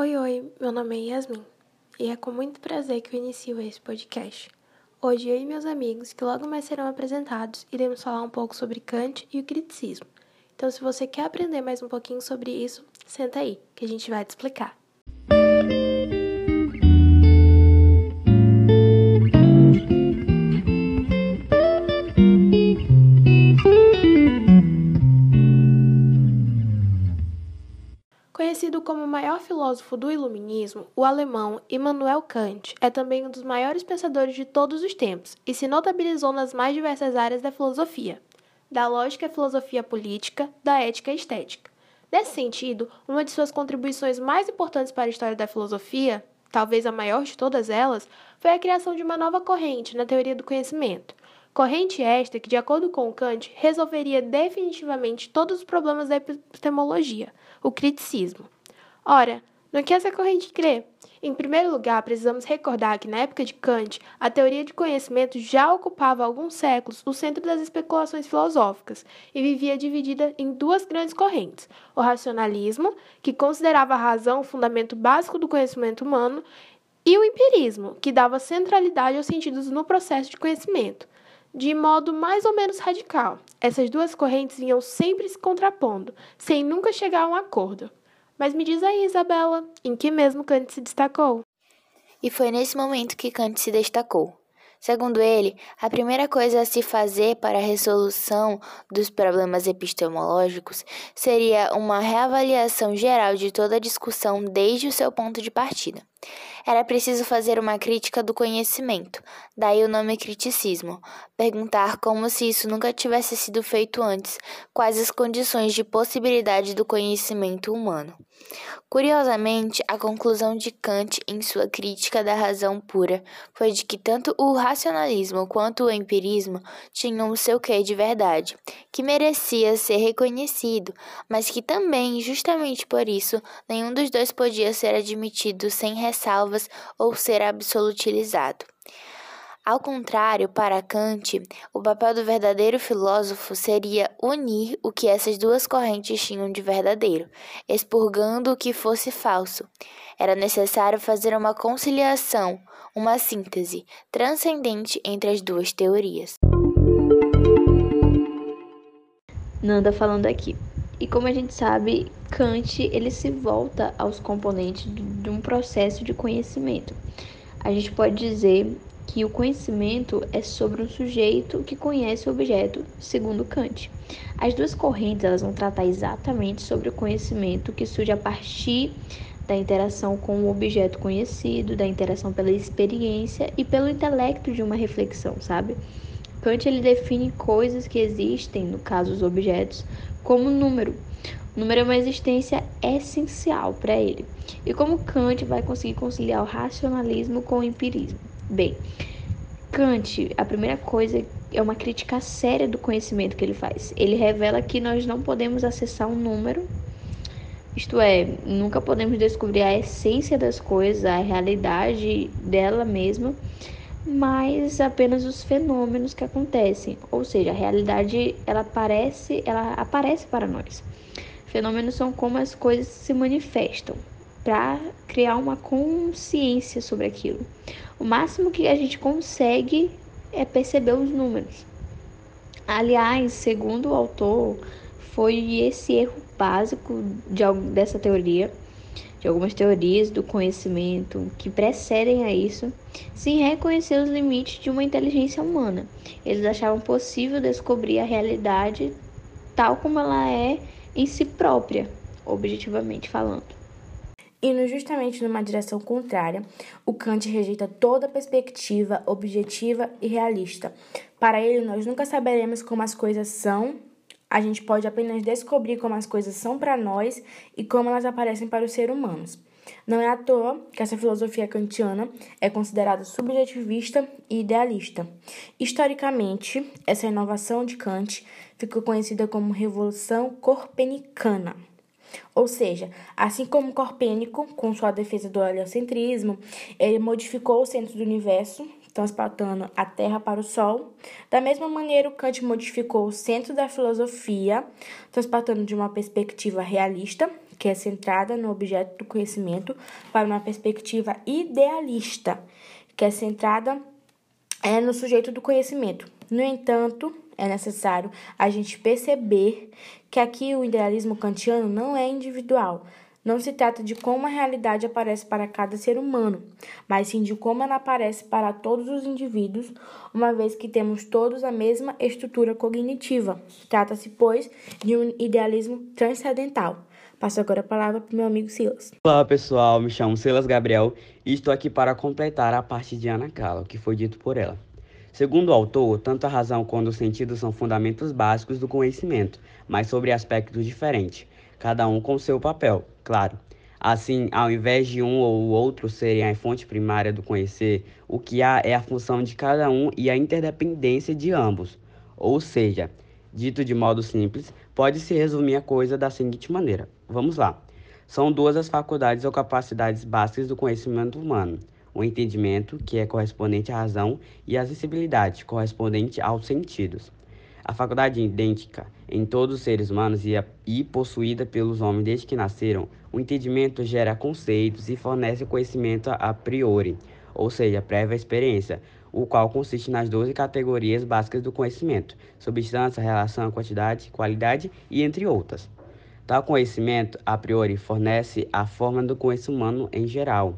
Oi, oi, meu nome é Yasmin e é com muito prazer que eu inicio esse podcast. Hoje eu e meus amigos, que logo mais serão apresentados, iremos falar um pouco sobre Kant e o criticismo. Então, se você quer aprender mais um pouquinho sobre isso, senta aí, que a gente vai te explicar. Maior filósofo do Iluminismo, o alemão Immanuel Kant é também um dos maiores pensadores de todos os tempos e se notabilizou nas mais diversas áreas da filosofia, da lógica à filosofia política, da ética e estética. Nesse sentido, uma de suas contribuições mais importantes para a história da filosofia, talvez a maior de todas elas, foi a criação de uma nova corrente na teoria do conhecimento. Corrente esta que, de acordo com Kant, resolveria definitivamente todos os problemas da epistemologia, o criticismo. Ora, no que essa corrente crê? Em primeiro lugar, precisamos recordar que na época de Kant, a teoria de conhecimento já ocupava há alguns séculos o centro das especulações filosóficas e vivia dividida em duas grandes correntes: o racionalismo, que considerava a razão o fundamento básico do conhecimento humano, e o empirismo, que dava centralidade aos sentidos no processo de conhecimento de modo mais ou menos radical. Essas duas correntes vinham sempre se contrapondo, sem nunca chegar a um acordo. Mas me diz aí, Isabela, em que mesmo Kant se destacou? E foi nesse momento que Kant se destacou. Segundo ele, a primeira coisa a se fazer para a resolução dos problemas epistemológicos seria uma reavaliação geral de toda a discussão desde o seu ponto de partida. Era preciso fazer uma crítica do conhecimento, daí o nome criticismo, perguntar como se isso nunca tivesse sido feito antes, quais as condições de possibilidade do conhecimento humano. Curiosamente, a conclusão de Kant em sua crítica da razão pura foi de que tanto o racionalismo quanto o empirismo tinham o seu quê de verdade, que merecia ser reconhecido, mas que também, justamente por isso, nenhum dos dois podia ser admitido sem ressalvas ou ser absolutilizado. Ao contrário, para Kant, o papel do verdadeiro filósofo seria unir o que essas duas correntes tinham de verdadeiro, expurgando o que fosse falso. Era necessário fazer uma conciliação, uma síntese transcendente entre as duas teorias. Nanda falando aqui. E como a gente sabe, Kant ele se volta aos componentes de um processo de conhecimento. A gente pode dizer que o conhecimento é sobre um sujeito que conhece o objeto, segundo Kant. As duas correntes elas vão tratar exatamente sobre o conhecimento que surge a partir da interação com o objeto conhecido, da interação pela experiência e pelo intelecto de uma reflexão, sabe? Kant ele define coisas que existem, no caso os objetos, como número. Número é uma existência essencial para ele. E como Kant vai conseguir conciliar o racionalismo com o empirismo? Bem, Kant, a primeira coisa é uma crítica séria do conhecimento que ele faz. Ele revela que nós não podemos acessar um número, isto é, nunca podemos descobrir a essência das coisas, a realidade dela mesma, mas apenas os fenômenos que acontecem. Ou seja, a realidade ela aparece, ela aparece para nós. Fenômenos são como as coisas se manifestam para criar uma consciência sobre aquilo. O máximo que a gente consegue é perceber os números. Aliás, segundo o autor, foi esse erro básico de, dessa teoria, de algumas teorias do conhecimento que precedem a isso, sem reconhecer os limites de uma inteligência humana. Eles achavam possível descobrir a realidade tal como ela é em si própria, objetivamente falando. Indo justamente numa direção contrária, o Kant rejeita toda perspectiva objetiva e realista. Para ele, nós nunca saberemos como as coisas são, a gente pode apenas descobrir como as coisas são para nós e como elas aparecem para os seres humanos. Não é à toa que essa filosofia kantiana é considerada subjetivista e idealista. Historicamente, essa inovação de Kant ficou conhecida como Revolução Copernicana. Ou seja, assim como Copérnico, com sua defesa do heliocentrismo, ele modificou o centro do universo, transportando a Terra para o Sol. Da mesma maneira, Kant modificou o centro da filosofia, transportando de uma perspectiva realista, que é centrada no objeto do conhecimento, para uma perspectiva idealista, que é centrada é, no sujeito do conhecimento. No entanto, é necessário a gente perceber que aqui o idealismo kantiano não é individual, não se trata de como a realidade aparece para cada ser humano, mas sim de como ela aparece para todos os indivíduos, uma vez que temos todos a mesma estrutura cognitiva. Trata-se, pois, de um idealismo transcendental. Passo agora a palavra para o meu amigo Silas. Olá pessoal, me chamo Silas Gabriel e estou aqui para completar a parte de Ana Cala, o que foi dito por ela. Segundo o autor, tanto a razão quanto o sentido são fundamentos básicos do conhecimento, mas sobre aspectos diferentes cada um com seu papel, claro. Assim, ao invés de um ou outro serem a fonte primária do conhecer, o que há é a função de cada um e a interdependência de ambos. Ou seja, dito de modo simples, pode-se resumir a coisa da seguinte maneira: vamos lá. São duas as faculdades ou capacidades básicas do conhecimento humano: o entendimento, que é correspondente à razão, e a sensibilidade, correspondente aos sentidos. A faculdade idêntica em todos os seres humanos e, a, e possuída pelos homens desde que nasceram, o entendimento gera conceitos e fornece conhecimento a priori, ou seja, prévia experiência, o qual consiste nas 12 categorias básicas do conhecimento: substância, relação, quantidade, qualidade e entre outras. Tal conhecimento, a priori, fornece a forma do conhecimento humano em geral,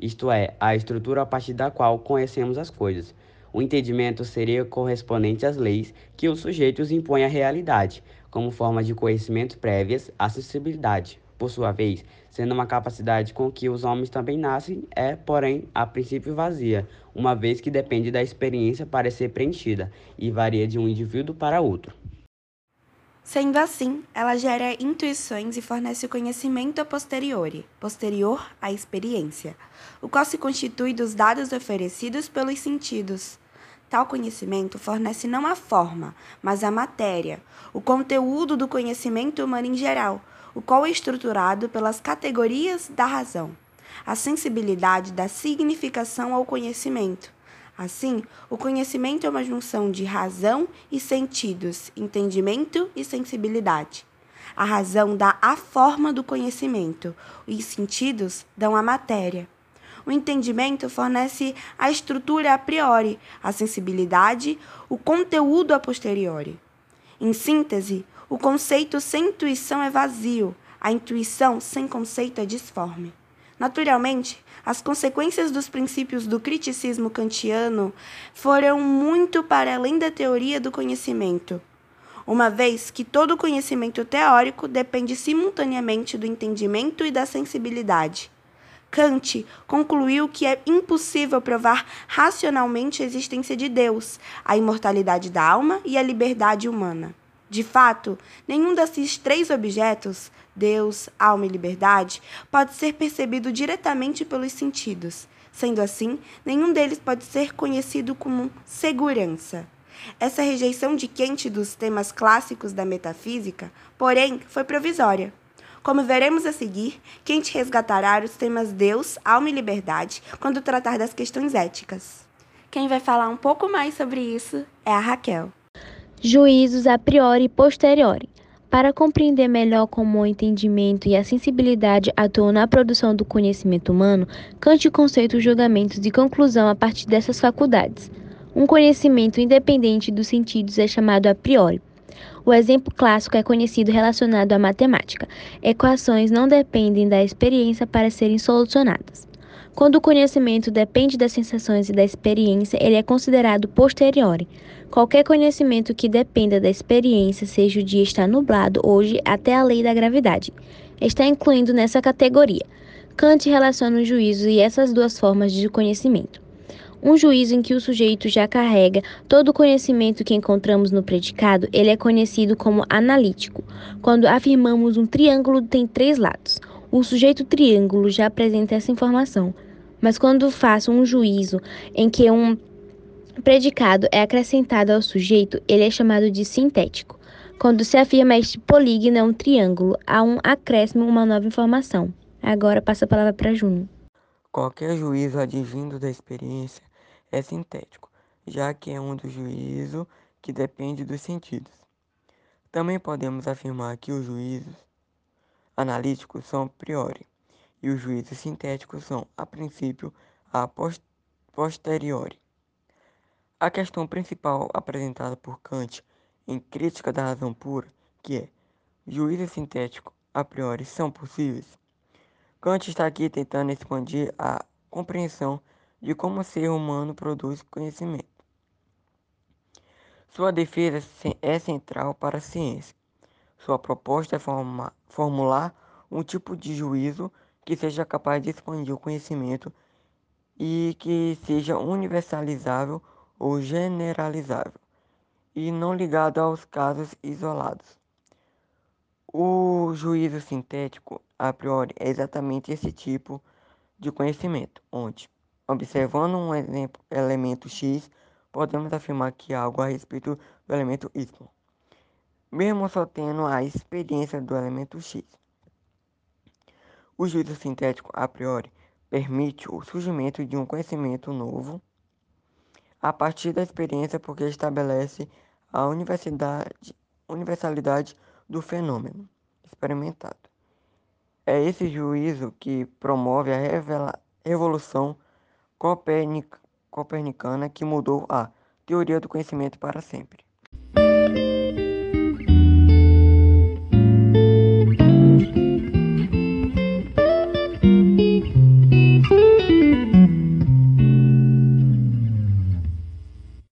isto é, a estrutura a partir da qual conhecemos as coisas. O entendimento seria correspondente às leis que os sujeitos impõem à realidade, como forma de conhecimento prévias, acessibilidade. Por sua vez, sendo uma capacidade com que os homens também nascem, é, porém, a princípio vazia, uma vez que depende da experiência para ser preenchida e varia de um indivíduo para outro. Sendo assim, ela gera intuições e fornece o conhecimento a posteriori, posterior à experiência, o qual se constitui dos dados oferecidos pelos sentidos. Tal conhecimento fornece não a forma, mas a matéria, o conteúdo do conhecimento humano em geral, o qual é estruturado pelas categorias da razão, a sensibilidade da significação ao conhecimento. Assim, o conhecimento é uma junção de razão e sentidos, entendimento e sensibilidade. A razão dá a forma do conhecimento, os sentidos dão a matéria. O entendimento fornece a estrutura a priori, a sensibilidade, o conteúdo a posteriori. Em síntese, o conceito sem intuição é vazio, a intuição sem conceito é disforme. Naturalmente, as consequências dos princípios do criticismo kantiano foram muito para além da teoria do conhecimento, uma vez que todo conhecimento teórico depende simultaneamente do entendimento e da sensibilidade. Kant concluiu que é impossível provar racionalmente a existência de Deus, a imortalidade da alma e a liberdade humana. De fato, nenhum desses três objetos, Deus, alma e liberdade, pode ser percebido diretamente pelos sentidos. Sendo assim, nenhum deles pode ser conhecido como segurança. Essa rejeição de Kant dos temas clássicos da metafísica, porém, foi provisória. Como veremos a seguir, Kant resgatará os temas Deus, alma e liberdade quando tratar das questões éticas. Quem vai falar um pouco mais sobre isso é a Raquel. Juízos a priori e posteriori. Para compreender melhor como o entendimento e a sensibilidade atuam na produção do conhecimento humano, Kant conceita os julgamentos de conclusão a partir dessas faculdades. Um conhecimento independente dos sentidos é chamado a priori. O exemplo clássico é conhecido relacionado à matemática. Equações não dependem da experiência para serem solucionadas. Quando o conhecimento depende das sensações e da experiência, ele é considerado posteriori. Qualquer conhecimento que dependa da experiência, seja o dia estar nublado hoje até a lei da gravidade, está incluindo nessa categoria. Kant relaciona o juízo e essas duas formas de conhecimento. Um juízo em que o sujeito já carrega todo o conhecimento que encontramos no predicado, ele é conhecido como analítico. Quando afirmamos um triângulo tem três lados, o sujeito triângulo já apresenta essa informação. Mas quando faço um juízo em que um predicado é acrescentado ao sujeito, ele é chamado de sintético. Quando se afirma este polígono é um triângulo, há um acréscimo, uma nova informação. Agora passa a palavra para Júnior. Qualquer juízo advindo da experiência é sintético, já que é um do juízo que depende dos sentidos. Também podemos afirmar que os juízos analíticos são a priori e os juízos sintéticos são, a princípio, a posteriori. A questão principal apresentada por Kant em Crítica da Razão Pura, que é juízos sintéticos a priori são possíveis, Kant está aqui tentando expandir a compreensão de como o ser humano produz conhecimento. Sua defesa é central para a ciência. Sua proposta é formar, formular um tipo de juízo que seja capaz de expandir o conhecimento e que seja universalizável ou generalizável, e não ligado aos casos isolados. O juízo sintético, a priori, é exatamente esse tipo de conhecimento, onde, observando um exemplo, elemento X, podemos afirmar que algo a respeito do elemento Y, mesmo só tendo a experiência do elemento X. O juízo sintético, a priori, permite o surgimento de um conhecimento novo a partir da experiência porque estabelece a universalidade do fenômeno experimentado. É esse juízo que promove a revolução copernicana que mudou a teoria do conhecimento para sempre.